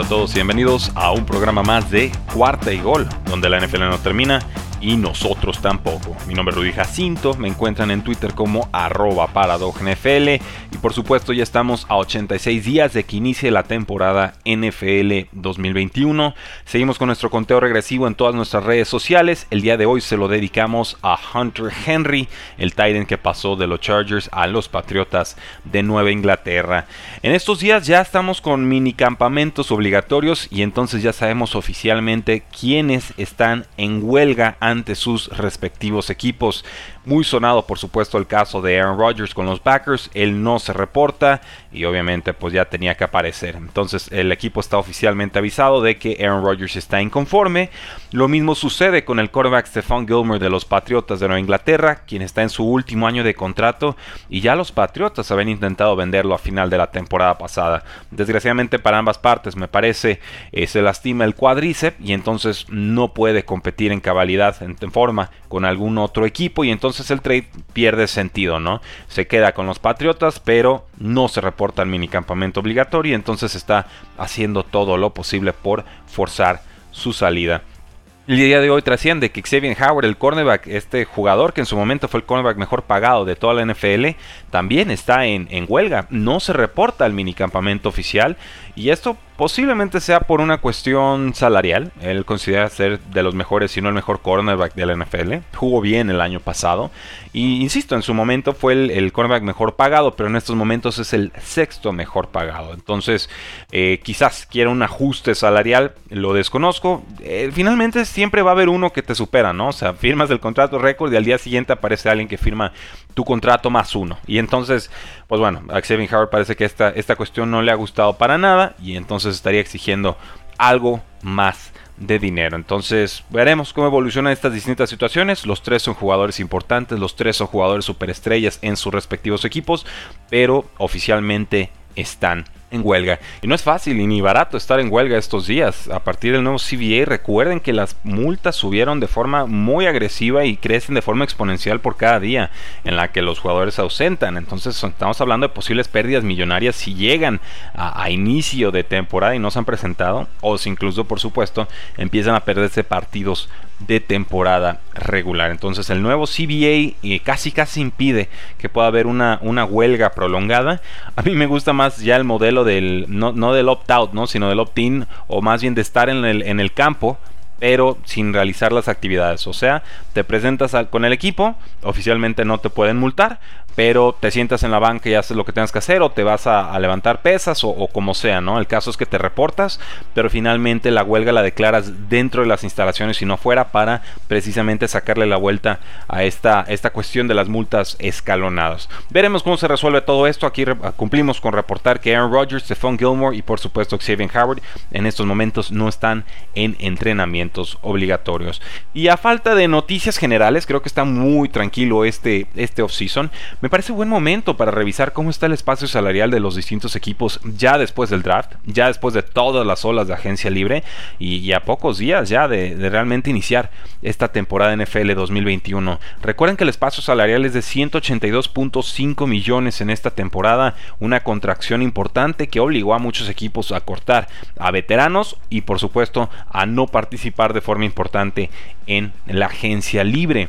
A todos y bienvenidos a un programa más de Cuarta y Gol, donde la NFL no termina y nosotros tampoco. Mi nombre es Rudy Jacinto, me encuentran en Twitter como arroba NFL y por supuesto ya estamos a 86 días de que inicie la temporada NFL 2021. Seguimos con nuestro conteo regresivo en todas nuestras redes sociales. El día de hoy se lo dedicamos a Hunter Henry, el Titan que pasó de los Chargers a los Patriotas de Nueva Inglaterra. En estos días ya estamos con mini campamentos obligatorios y entonces ya sabemos oficialmente quiénes están en huelga ante sus respectivos equipos. Muy sonado, por supuesto, el caso de Aaron Rodgers con los Packers. Él no se reporta y obviamente pues ya tenía que aparecer. Entonces el equipo está oficialmente avisado de que Aaron Rodgers está inconforme. Lo mismo sucede con el quarterback Stephon Gilmer de los Patriotas de Nueva Inglaterra, quien está en su último año de contrato y ya los Patriotas habían intentado venderlo a final de la temporada pasada. Desgraciadamente para ambas partes me parece eh, se lastima el cuádriceps y entonces no puede competir en cabalidad, en, en forma con algún otro equipo y entonces entonces el trade pierde sentido, ¿no? Se queda con los Patriotas, pero no se reporta el minicampamento obligatorio entonces está haciendo todo lo posible por forzar su salida. El día de hoy trasciende que Xavier Howard, el cornerback, este jugador que en su momento fue el cornerback mejor pagado de toda la NFL, también está en, en huelga. No se reporta el minicampamento oficial y esto posiblemente sea por una cuestión salarial. Él considera ser de los mejores, si no el mejor cornerback de la NFL. Jugó bien el año pasado. Y insisto, en su momento fue el, cornerback mejor pagado, pero en estos momentos es el sexto mejor pagado. Entonces, eh, quizás quiera un ajuste salarial, lo desconozco. Eh, finalmente siempre va a haber uno que te supera, ¿no? O sea, firmas el contrato récord y al día siguiente aparece alguien que firma tu contrato más uno. Y entonces, pues bueno, a Xavier Howard parece que esta, esta cuestión no le ha gustado para nada y entonces estaría exigiendo algo más de dinero. Entonces veremos cómo evolucionan estas distintas situaciones. Los tres son jugadores importantes, los tres son jugadores superestrellas en sus respectivos equipos, pero oficialmente están en huelga. Y no es fácil y ni barato estar en huelga estos días. A partir del nuevo CBA, recuerden que las multas subieron de forma muy agresiva y crecen de forma exponencial por cada día en la que los jugadores se ausentan. Entonces estamos hablando de posibles pérdidas millonarias si llegan a, inicio de temporada y no se han presentado. O si incluso, por supuesto, empiezan a perderse partidos de temporada regular. Entonces el nuevo CBA eh, casi casi impide que pueda haber una, una huelga prolongada. A mí me gusta más ya el modelo del, no, no del opt-out, ¿no? sino del opt-in, o más bien de estar en el, en el campo pero sin realizar las actividades. O sea, te presentas con el equipo, oficialmente no te pueden multar, pero te sientas en la banca y haces lo que tengas que hacer o te vas a, levantar pesas o, como sea, ¿no? El caso es que te reportas, pero finalmente la huelga la declaras dentro de las instalaciones y no fuera para precisamente sacarle la vuelta a esta, esta cuestión de las multas escalonadas. Veremos cómo se resuelve todo esto. Aquí cumplimos con reportar que Aaron Rodgers, Stephon Gilmore y por supuesto Xavier Howard en estos momentos no están en entrenamiento obligatorios. Y a falta de noticias generales, creo que está muy tranquilo este, este off-season. Me parece buen momento para revisar cómo está el espacio salarial de los distintos equipos ya después del draft, ya después de todas las olas de agencia libre y, a pocos días ya de, de, realmente iniciar esta temporada NFL 2021. Recuerden que el espacio salarial es de 182.5 millones en esta temporada, una contracción importante que obligó a muchos equipos a cortar a veteranos y por supuesto a no participar de forma importante en la agencia libre.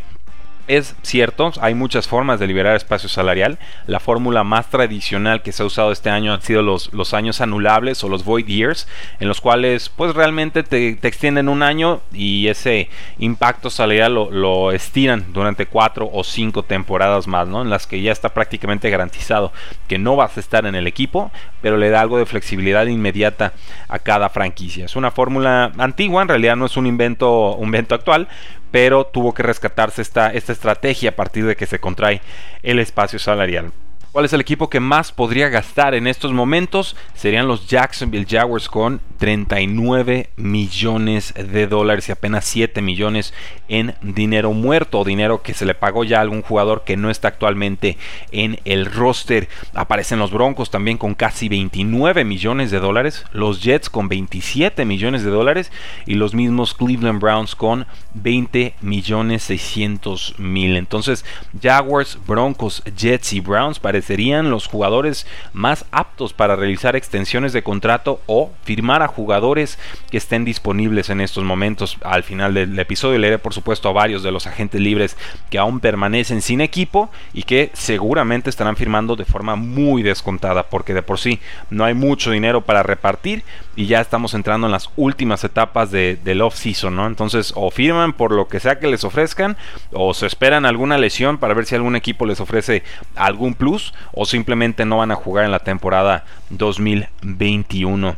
Es cierto, hay muchas formas de liberar espacio salarial. La fórmula más tradicional que se ha usado este año han sido los, los años anulables o los void years, en los cuales pues realmente te, extienden un año y ese impacto salarial lo, estiran durante cuatro o cinco temporadas más, ¿no? En las que ya está prácticamente garantizado que no vas a estar en el equipo, pero le da algo de flexibilidad inmediata a cada franquicia. Es una fórmula antigua, en realidad no es un invento, un invento actual, pero tuvo que rescatarse esta, estrategia a partir de que se contrae el espacio salarial. ¿Cuál es el equipo que más podría gastar en estos momentos? Serían los Jacksonville Jaguars con 39 millones de dólares y apenas 7 millones en dinero muerto o dinero que se le pagó ya a algún jugador que no está actualmente en el roster. Aparecen los Broncos también con casi 29 millones de dólares, los Jets con 27 millones de dólares y los mismos Cleveland Browns con 20 millones 600 mil. Entonces Jaguars, Broncos, Jets y Browns parecen serían los jugadores más aptos para realizar extensiones de contrato o firmar a jugadores que estén disponibles en estos momentos. Al final del episodio leeré por supuesto a varios de los agentes libres que aún permanecen sin equipo y que seguramente estarán firmando de forma muy descontada porque de por sí no hay mucho dinero para repartir y ya estamos entrando en las últimas etapas de, del off-season, ¿no? Entonces o firman por lo que sea que les ofrezcan o se esperan alguna lesión para ver si algún equipo les ofrece algún plus o simplemente no van a jugar en la temporada 2021.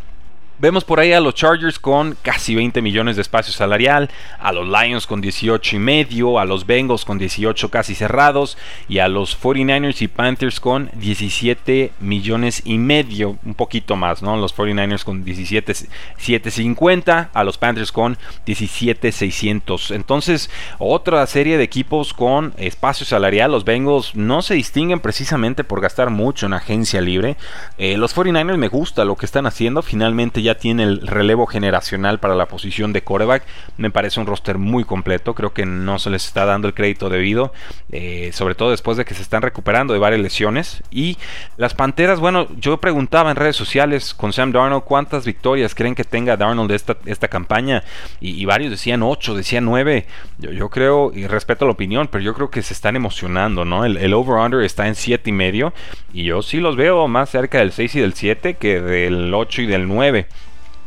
Vemos por ahí a los Chargers con casi 20 millones de espacio salarial, a los Lions con 18 y medio, a los Bengals con 18 casi cerrados y a los 49ers y Panthers con 17 millones y medio, un poquito más, ¿no? Los 49ers con 17 750, a los Panthers con 17 600. Entonces, otra serie de equipos con espacio salarial, los Bengals no se distinguen precisamente por gastar mucho en agencia libre. Eh, los 49ers me gusta lo que están haciendo, finalmente ya tiene el relevo generacional para la posición de coreback. Me parece un roster muy completo. Creo que no se les está dando el crédito debido. Eh, sobre todo después de que se están recuperando de varias lesiones. Y las Panteras, bueno, yo preguntaba en redes sociales con Sam Darnold cuántas victorias creen que tenga Darnold esta, esta campaña. Y, varios decían 8, decían 9. Yo, creo, y respeto la opinión, pero yo creo que se están emocionando, ¿no? El, el over-under está en 7 y medio. Y yo sí los veo más cerca del 6 y del 7 que del 8 y del 9.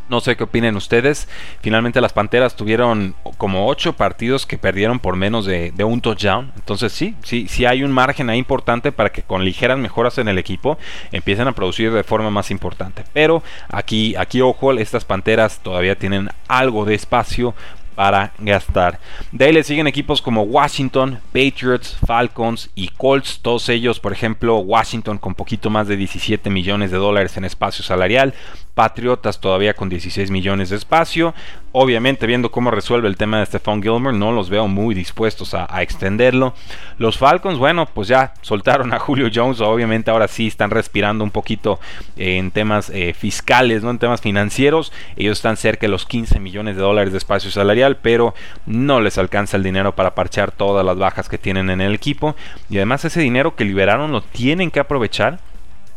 No sé qué opinen ustedes. Finalmente las Panteras tuvieron como 8 partidos que perdieron por menos de, un touchdown. Entonces sí, sí, sí hay un margen ahí importante para que con ligeras mejoras en el equipo empiecen a producir de forma más importante. Pero aquí, aquí ojo, estas Panteras todavía tienen algo de espacio para gastar. De ahí le siguen equipos como Washington, Patriots, Falcons y Colts. Todos ellos, por ejemplo, Washington con poquito más de 17 millones de dólares en espacio salarial. Patriotas todavía con 16 millones de espacio. Obviamente, viendo cómo resuelve el tema de Stephon Gilmore, no los veo muy dispuestos a, extenderlo. Los Falcons, bueno, pues ya soltaron a Julio Jones. Obviamente, ahora sí están respirando un poquito en temas eh, fiscales, no en temas financieros. Ellos están cerca de los 15 millones de dólares de espacio salarial, pero no les alcanza el dinero para parchar todas las bajas que tienen en el equipo. Y además, ese dinero que liberaron lo tienen que aprovechar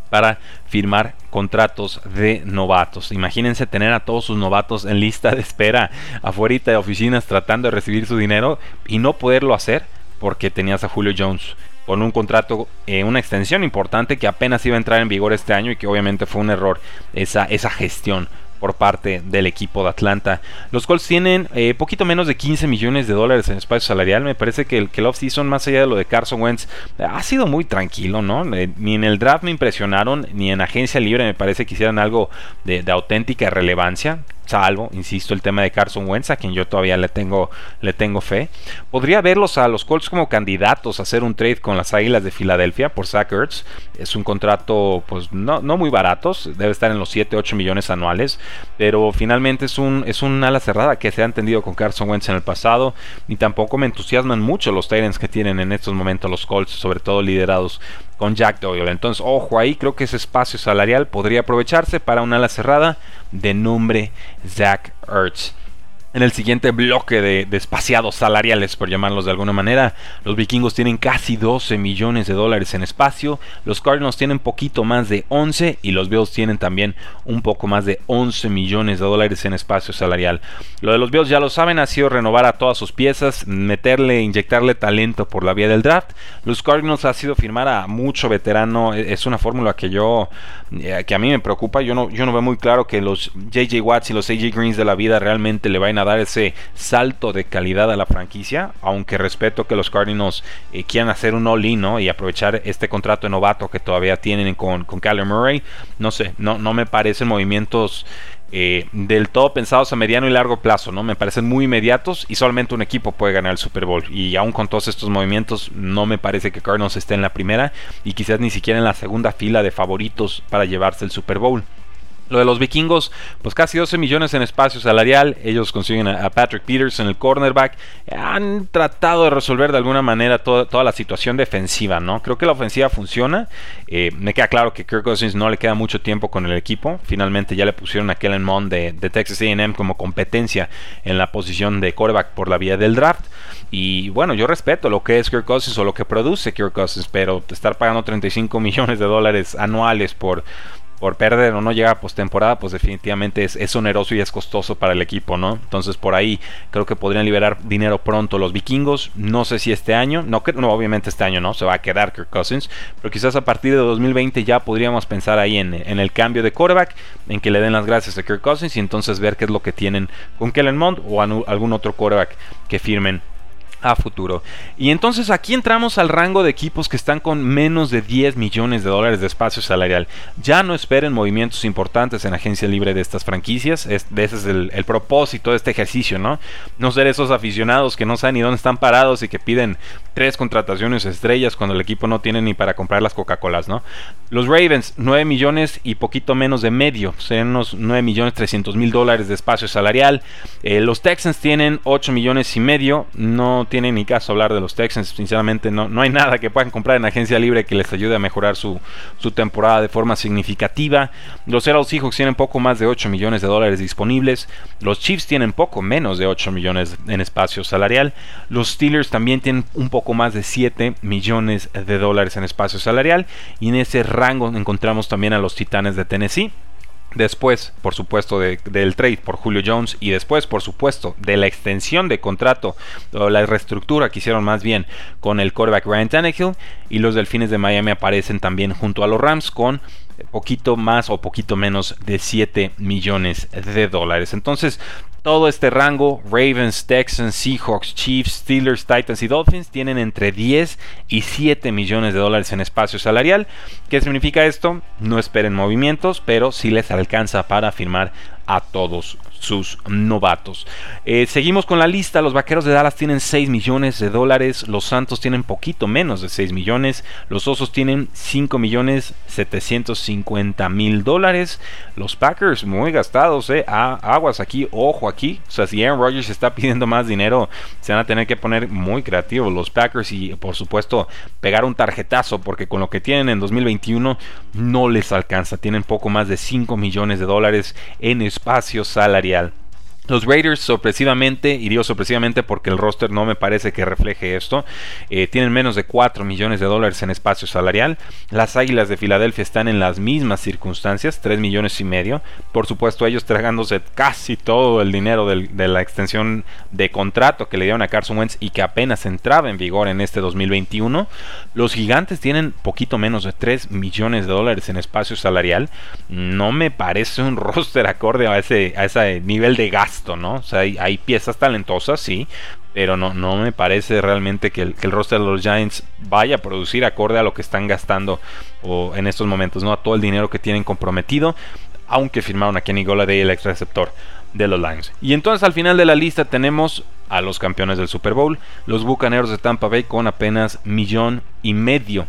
para firmar contratos de novatos. Imagínense tener a todos sus novatos en lista de espera afuera de oficinas tratando de recibir su dinero y no poderlo hacer porque tenías a Julio Jones con un contrato, eh, una extensión importante que apenas iba a entrar en vigor este año y que obviamente fue un error esa, esa gestión por parte del equipo de Atlanta. Los Colts tienen eh, poquito menos de 15 millones de dólares en espacio salarial. Me parece que el, que el off-season, más allá de lo de Carson Wentz, ha sido muy tranquilo, ¿no? Eh, ni en el draft me impresionaron, ni en agencia libre me parece que hicieran algo de, auténtica relevancia salvo, insisto, el tema de Carson Wentz, a quien yo todavía le tengo, le tengo fe. Podría verlos a los Colts como candidatos a hacer un trade con las Águilas de Filadelfia por Zach Ertz. Es un contrato, pues no, no muy baratos, debe estar en los 7, 8 millones anuales, pero finalmente es un, es ala cerrada que se ha entendido con Carson Wentz en el pasado, y tampoco me entusiasman mucho los Titans que tienen en estos momentos los Colts, sobre todo liderados con Jack Doyle. Entonces, ojo ahí, creo que ese espacio salarial podría aprovecharse para un ala cerrada de nombre Zach Ertz. En el siguiente bloque de, espaciados salariales, por llamarlos de alguna manera, los vikingos tienen casi 12 millones de dólares en espacio, los Cardinals tienen poquito más de 11 y los Bills tienen también un poco más de 11 millones de dólares en espacio salarial. Lo de los Bills ya lo saben, ha sido renovar a todas sus piezas, meterle, inyectarle talento por la vía del draft. Los Cardinals ha sido firmar a mucho veterano, e, es una fórmula que yo, eh, que a mí me preocupa, yo no, yo no veo muy claro que los JJ Watts y los AJ Greens de la vida realmente le vayan a dar ese salto de calidad a la franquicia, aunque respeto que los Cardinals eh, quieran hacer un all-in y aprovechar este contrato de novato que todavía tienen con, con Murray. No sé, no, no me parecen movimientos eh, del todo pensados a mediano y largo plazo, ¿no? Me parecen muy inmediatos y solamente un equipo puede ganar el Super Bowl. Y aún con todos estos movimientos, no me parece que Cardinals esté en la primera y quizás ni siquiera en la segunda fila de favoritos para llevarse el Super Bowl. Lo de los vikingos, pues casi 12 millones en espacio salarial. Ellos consiguen a, Patrick Peters en el cornerback. Han tratado de resolver de alguna manera toda, la situación defensiva, ¿no? Creo que la ofensiva funciona. Eh, me queda claro que Kirk Cousins no le queda mucho tiempo con el equipo. Finalmente ya le pusieron a Kellen Mond de, Texas AM como competencia en la posición de quarterback por la vía del draft. Y bueno, yo respeto lo que es Kirk Cousins o lo que produce Kirk Cousins, pero estar pagando 35 millones de dólares anuales por por perder o no llegar a postemporada, pues definitivamente es, oneroso y es costoso para el equipo, ¿no? Entonces por ahí creo que podrían liberar dinero pronto los vikingos. No sé si este año, no, no obviamente este año no, se va a quedar Kirk Cousins, pero quizás a partir de 2020 ya podríamos pensar ahí en, el cambio de quarterback, en que le den las gracias a Kirk Cousins y entonces ver qué es lo que tienen con Kellen Mond o algún otro quarterback que firmen a futuro. Y entonces aquí entramos al rango de equipos que están con menos de 10 millones de dólares de espacio salarial. Ya no esperen movimientos importantes en agencia libre de estas franquicias. ese es el, propósito de este ejercicio, ¿no? No ser esos aficionados que no saben ni dónde están parados y que piden tres contrataciones estrellas cuando el equipo no tiene ni para comprar las Coca-Colas, ¿no? Los Ravens, 9 millones y poquito menos de medio. Serían unos 9 millones 300 mil dólares de espacio salarial. Eh, los Texans tienen 8 millones y medio. No tiene ni caso hablar de los Texans. Sinceramente, no, no hay nada que puedan comprar en agencia libre que les ayude a mejorar su, temporada de forma significativa. Los Seattle Seahawks tienen poco más de 8 millones de dólares disponibles. Los Chiefs tienen poco menos de 8 millones en espacio salarial. Los Steelers también tienen un poco más de 7 millones de dólares en espacio salarial. Y en ese rango encontramos también a los Titanes de Tennessee Después, por supuesto, del trade por Julio Jones y después, por supuesto, de la extensión de contrato o la reestructura que hicieron más bien con el quarterback Ryan Tannehill y los Delfines de Miami aparecen también junto a los Rams con poquito más o poquito menos de 7 millones de dólares. Entonces, todo este rango, Ravens, Texans, Seahawks, Chiefs, Steelers, Titans y Dolphins tienen entre 10 y 7 millones de dólares en espacio salarial. ¿Qué significa esto? No esperen movimientos, pero sí les alcanza para firmar a todos sus novatos. Eh, seguimos con la lista. Los Vaqueros de Dallas tienen 6 millones de dólares. Los Santos tienen poquito menos de 6 millones. Los Osos tienen 5 millones 750 mil dólares. Los Packers muy gastados. Eh. aguas aquí, ojo aquí. O sea, si Aaron Rodgers está pidiendo más dinero, se van a tener que poner muy creativos los Packers y por supuesto pegar un tarjetazo porque con lo que tienen en 2021 no les alcanza. Tienen poco más de 5 millones de dólares en espacio salarial los Raiders sorpresivamente, y digo sorpresivamente porque el roster no me parece que refleje esto, eh, tienen menos de 4 millones de dólares en espacio salarial. Las Águilas de Filadelfia están en las mismas circunstancias, 3 millones y medio. Por supuesto ellos tragándose casi todo el dinero de la extensión de contrato que le dieron a Carson Wentz y que apenas entraba en vigor en este 2021. Los Gigantes tienen poquito menos de 3 millones de dólares en espacio salarial. No me parece un roster acorde a ese, a ese nivel de gasto ¿no? O sea, hay, piezas talentosas, sí, pero no, no me parece realmente que el, el, roster de los Giants vaya a producir acorde a lo que están gastando o en estos momentos, ¿no? A todo el dinero que tienen comprometido, aunque firmaron a Kenny Golladay, el ex receptor de los Lions. Y entonces al final de la lista tenemos a los campeones del Super Bowl, los Bucaneros de Tampa Bay con apenas millón y medio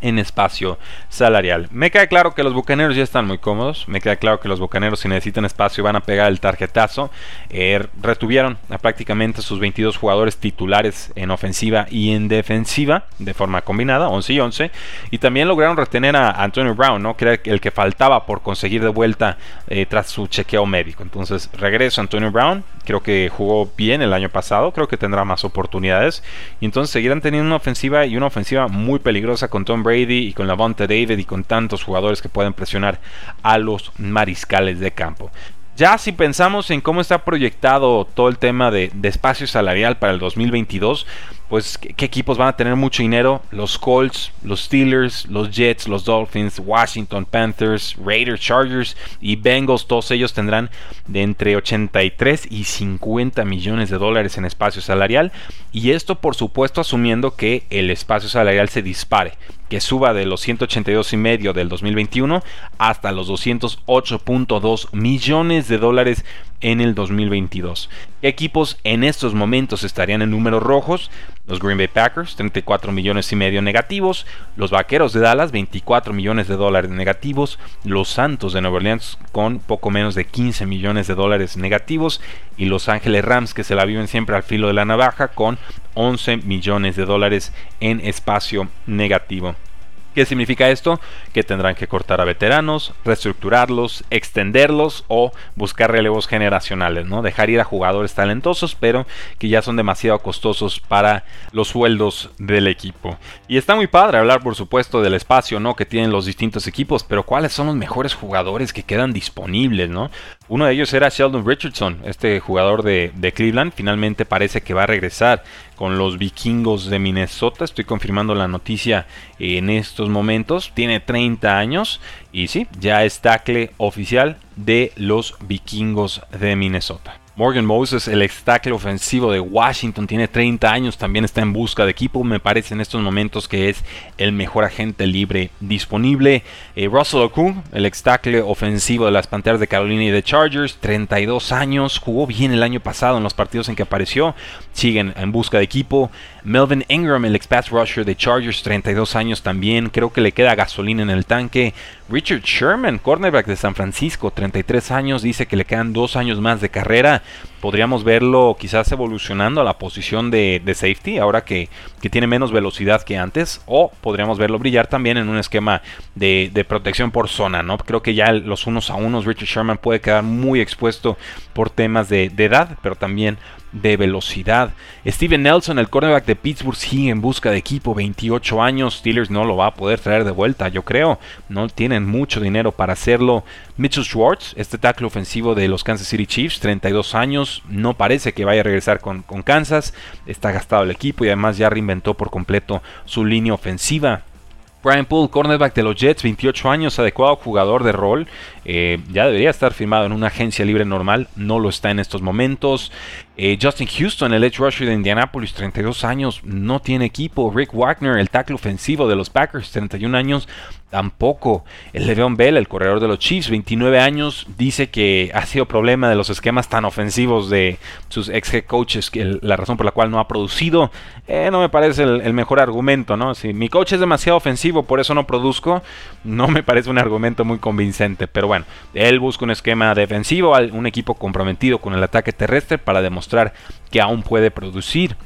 en espacio salarial. Me queda claro que los bucaneros ya están muy cómodos. Me queda claro que los bucaneros, si necesitan espacio, van a pegar el tarjetazo. Eh, retuvieron a prácticamente sus 22 jugadores titulares en ofensiva y en defensiva de forma combinada, 11 y 11. Y también lograron retener a Antonio Brown, ¿no? que era el que faltaba por conseguir de vuelta eh, tras su chequeo médico. Entonces, regreso a Antonio Brown. Creo que jugó bien el año pasado. Creo que tendrá más oportunidades. Y entonces seguirán teniendo una ofensiva y una ofensiva muy peligrosa con Tom Brady y con Lavonte David y con tantos jugadores que pueden presionar a los mariscales de campo. Ya si pensamos en cómo está proyectado todo el tema de, espacio salarial para el 2022, pues ¿qué, equipos van a tener mucho dinero. Los Colts, los Steelers, los Jets, los Dolphins, Washington Panthers, Raiders, Chargers y Bengals, todos ellos tendrán de entre 83 y 50 millones de dólares en espacio salarial. Y esto por supuesto asumiendo que el espacio salarial se dispare que suba de los 182 y medio del 2021 hasta los 208.2 millones de dólares en el 2022. ¿Qué equipos en estos momentos estarían en números rojos? Los Green Bay Packers, 34 millones y medio negativos. Los Vaqueros de Dallas, 24 millones de dólares negativos. Los Santos de Nueva Orleans, con poco menos de 15 millones de dólares negativos. Y Los Ángeles Rams, que se la viven siempre al filo de la navaja, con 11 millones de dólares en espacio negativo. ¿Qué significa esto? Que tendrán que cortar a veteranos, reestructurarlos, extenderlos o buscar relevos generacionales, ¿no? Dejar ir a jugadores talentosos, pero que ya son demasiado costosos para los sueldos del equipo. Y está muy padre hablar, por supuesto, del espacio, ¿no? Que tienen los distintos equipos, pero ¿cuáles son los mejores jugadores que quedan disponibles, ¿no? Uno de ellos era Sheldon Richardson, este jugador de, de Cleveland, finalmente parece que va a regresar con los vikingos de Minnesota. Estoy confirmando la noticia en estos momentos. Tiene 30 años y sí, ya es tackle oficial de los vikingos de Minnesota. Morgan Moses, el ex tackle ofensivo de Washington, tiene 30 años, también está en busca de equipo. Me parece en estos momentos que es el mejor agente libre disponible. Eh, Russell Okung, el ex tackle ofensivo de las Panteras de Carolina y de Chargers, 32 años, jugó bien el año pasado en los partidos en que apareció. Siguen en busca de equipo. Melvin Ingram, el ex rusher de Chargers, 32 años también. Creo que le queda gasolina en el tanque. Richard Sherman, cornerback de San Francisco, 33 años, dice que le quedan dos años más de carrera. Podríamos verlo quizás evolucionando a la posición de, safety, ahora que, tiene menos velocidad que antes. O podríamos verlo brillar también en un esquema de, protección por zona, ¿no? Creo que ya los unos a unos Richard Sherman puede quedar muy expuesto por temas de, de edad, pero también de velocidad. Steven Nelson, el cornerback de Pittsburgh, sigue en busca de equipo, 28 años. Steelers no lo va a poder traer de vuelta, yo creo. No tienen mucho dinero para hacerlo. Mitchell Schwartz, este tackle ofensivo de los Kansas City Chiefs, 32 años. No parece que vaya a regresar con, con Kansas. Está gastado el equipo y además ya reinventó por completo su línea ofensiva. Brian Poole, cornerback de los Jets, 28 años, adecuado jugador de rol. Eh, ya debería estar firmado en una agencia libre normal, no lo está en estos momentos. Eh, Justin Houston, el edge rusher de Indianapolis, 32 años, no tiene equipo. Rick Wagner, el tackle ofensivo de los Packers, 31 años, tampoco. El Le'Veon Bell, el corredor de los Chiefs, 29 años, dice que ha sido problema de los esquemas tan ofensivos de sus ex head coaches, que la razón por la cual no ha producido. Eh, no me parece el, mejor argumento, ¿no? Si mi coach es demasiado ofensivo, por eso no produzco, no me parece un argumento muy convincente. Pero bueno, él busca un esquema defensivo, un equipo comprometido con el ataque terrestre para demostrar que aún puede producir.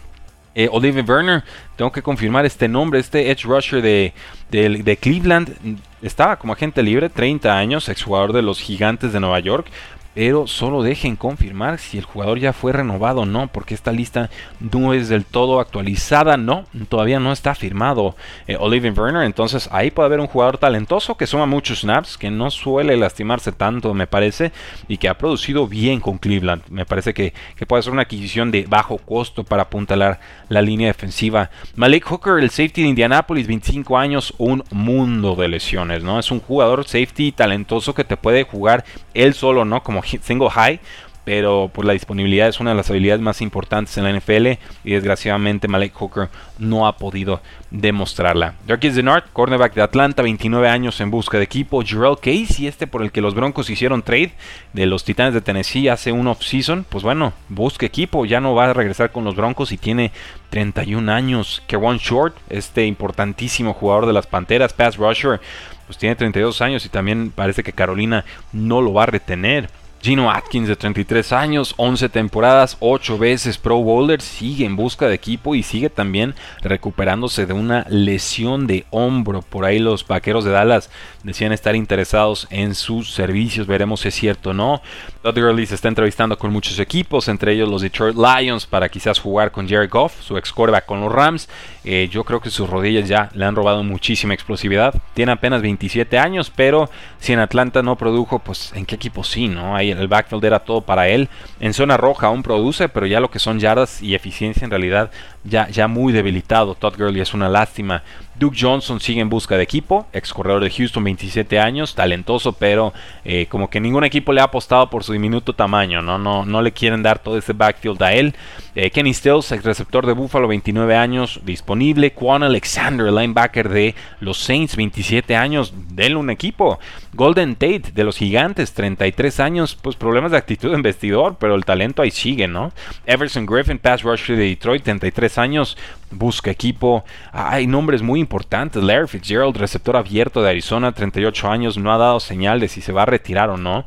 Eh, Oliver Werner, tengo que confirmar este nombre, este edge rusher de, de, Cleveland, estaba como agente libre, 30 años, exjugador de los Gigantes de Nueva York, pero solo dejen confirmar si el jugador ya fue renovado o no, porque esta lista no es del todo actualizada, no, todavía no está firmado eh, Oliver Werner, entonces ahí puede haber un jugador talentoso que suma muchos snaps, que no suele lastimarse tanto, me parece, y que ha producido bien con Cleveland. Me parece que, puede ser una adquisición de bajo costo para apuntalar la línea defensiva. Malik Hooker, el safety de Indianapolis, 25 años, un mundo de lesiones, ¿no? Es un jugador safety talentoso que te puede jugar él solo, ¿no? Como single high, pero pues la disponibilidad es una de las habilidades más importantes en la NFL y desgraciadamente Malik Hooker no ha podido demostrarla. Darkis Denard, cornerback de Atlanta, 29 años en busca de equipo. Jarrell Casey, este por el que los Broncos hicieron trade de los Titanes de Tennessee hace un off-season, pues bueno, busca equipo, ya no va a regresar con los Broncos y tiene 31 años. Kerwan Short, este importantísimo jugador de las Panteras, pass rusher, pues tiene 32 años y también parece que Carolina no lo va a retener. Gino Atkins de 33 años, 11 temporadas, 8 veces Pro Bowler, sigue en busca de equipo y sigue también recuperándose de una lesión de hombro. Por ahí los vaqueros de Dallas decían estar interesados en sus servicios, veremos si es cierto o no. Todd Gurley se está entrevistando con muchos equipos, entre ellos los Detroit Lions, para quizás jugar con Jared Goff, su ex con los Rams. Eh, yo creo que sus rodillas ya le han robado muchísima explosividad. Tiene apenas 27 años, pero si en Atlanta no produjo, pues en qué equipo sí, ¿no? El backfield era todo para él. En zona roja aún produce, pero ya lo que son yardas y eficiencia en realidad ya, ya muy debilitado. Todd Gurley es una lástima. Duke Johnson sigue en busca de equipo, ex corredor de Houston, 27 años, talentoso, pero eh, como que ningún equipo le ha apostado por su diminuto tamaño, ¿no? No, no le quieren dar todo ese backfield a él. Eh, Kenny Stills, ex receptor de Buffalo, 29 años, disponible. Quan Alexander, linebacker de los Saints, 27 años, denle un equipo. Golden Tate, de los Gigantes, 33 años, pues problemas de actitud en vestidor, pero el talento ahí sigue, ¿no? Everson Griffin, pass rusher de Detroit, 33 años, busca equipo. Hay nombres muy importantes. Larry Fitzgerald, receptor abierto de Arizona, 38 años, no ha dado señal de si se va a retirar o no.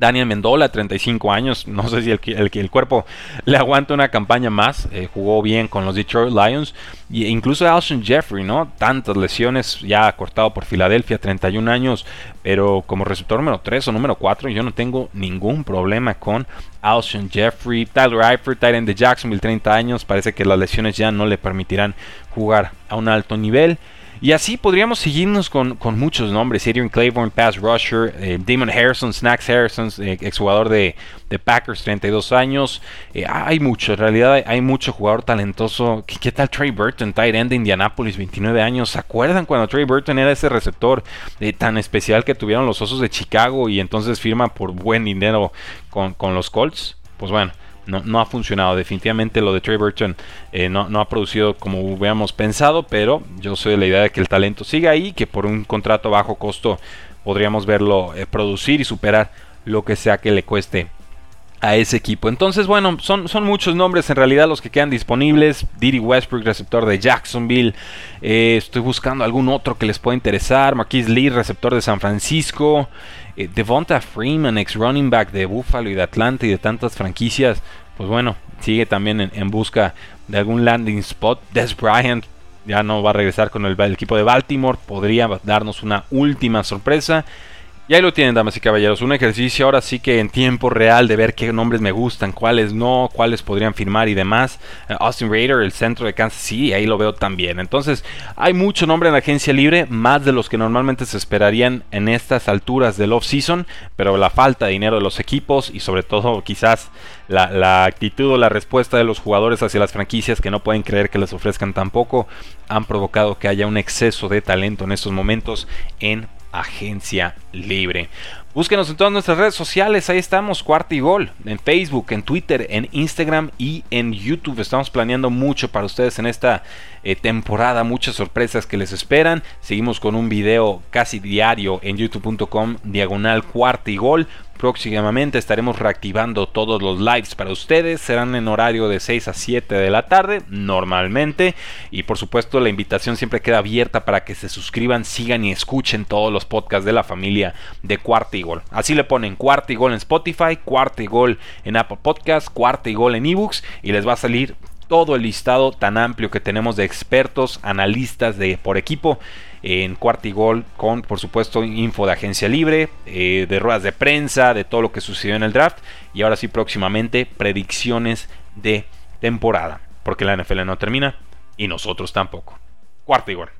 Daniel Mendola, 35 años, no sé si el, cuerpo le aguanta una campaña más, eh, jugó bien con los Detroit Lions, e incluso Alshon Jeffrey, ¿no? Tantas lesiones, ya cortado por Filadelfia, 31 años, pero como receptor número 3 o número 4, yo no tengo ningún problema con Alshon Jeffrey, Tyler Eifert, Titan de Jacksonville, 30 años, parece que las lesiones ya no le permitirán jugar a un alto nivel. Y así podríamos seguirnos con, muchos nombres. Adrian Claiborne, Pass Rusher, eh, Damon Harrison, Snacks Harrison, eh, exjugador de, de, Packers, 32 años. Eh, hay mucho, en realidad hay, mucho jugador talentoso. ¿Qué, tal Trey Burton, tight end de Indianapolis, 29 años? ¿Se acuerdan cuando Trey Burton era ese receptor tan especial que tuvieron los Osos de Chicago y entonces firma por buen dinero con, con los Colts? Pues bueno no, ha funcionado. Definitivamente lo de Trey Burton eh, no, ha producido como hubiéramos pensado, pero yo soy de la idea de que el talento siga ahí, que por un contrato a bajo costo podríamos verlo eh, producir y superar lo que sea que le cueste a ese equipo. Entonces, bueno, son, son muchos nombres en realidad los que quedan disponibles. Diddy Westbrook, receptor de Jacksonville. Eh, estoy buscando algún otro que les pueda interesar. Marquise Lee, receptor de San Francisco. Devonta Freeman, ex running back de Buffalo y de Atlanta y de tantas franquicias pues bueno, sigue también en, busca de algún landing spot. Des Bryant ya no va a regresar con el, equipo de Baltimore, podría darnos una última sorpresa. Y ahí lo tienen, damas y caballeros. Un ejercicio ahora sí que en tiempo real de ver qué nombres me gustan, cuáles no, cuáles podrían firmar y demás. Eh, Austin Raider, el centro de Kansas City, ahí lo veo también. Entonces, hay mucho nombre en la agencia libre, más de los que normalmente se esperarían en estas alturas del off-season. Pero la falta de dinero de los equipos y sobre todo quizás la, la, actitud o la respuesta de los jugadores hacia las franquicias que no pueden creer que les ofrezcan tampoco han provocado que haya un exceso de talento en estos momentos en agencia libre. Búsquenos en todas nuestras redes sociales, ahí estamos, Cuarta y Gol, en Facebook, en Twitter, en Instagram y en YouTube. Estamos planeando mucho para ustedes en esta eh, temporada, muchas sorpresas que les esperan. Seguimos con un video casi diario en youtube.com, diagonal Cuarta y Gol. Próximamente estaremos reactivando todos los lives para ustedes. Serán en horario de 6 a 7 de la tarde, normalmente. Y por supuesto, la invitación siempre queda abierta para que se suscriban, sigan y escuchen todos los podcasts de la familia de Cuarta y Gol. Así le ponen Cuarta y Gol en Spotify, Cuarta y Gol en Apple Podcasts, Cuarta y Gol en eBooks. Y les va a salir todo el listado tan amplio que tenemos de expertos, analistas de por equipo en Cuartigol con por supuesto info de agencia libre, eh, de ruedas de prensa, de todo lo que sucedió en el draft y ahora sí próximamente predicciones de temporada, porque la NFL no termina y nosotros tampoco. Cuartigol.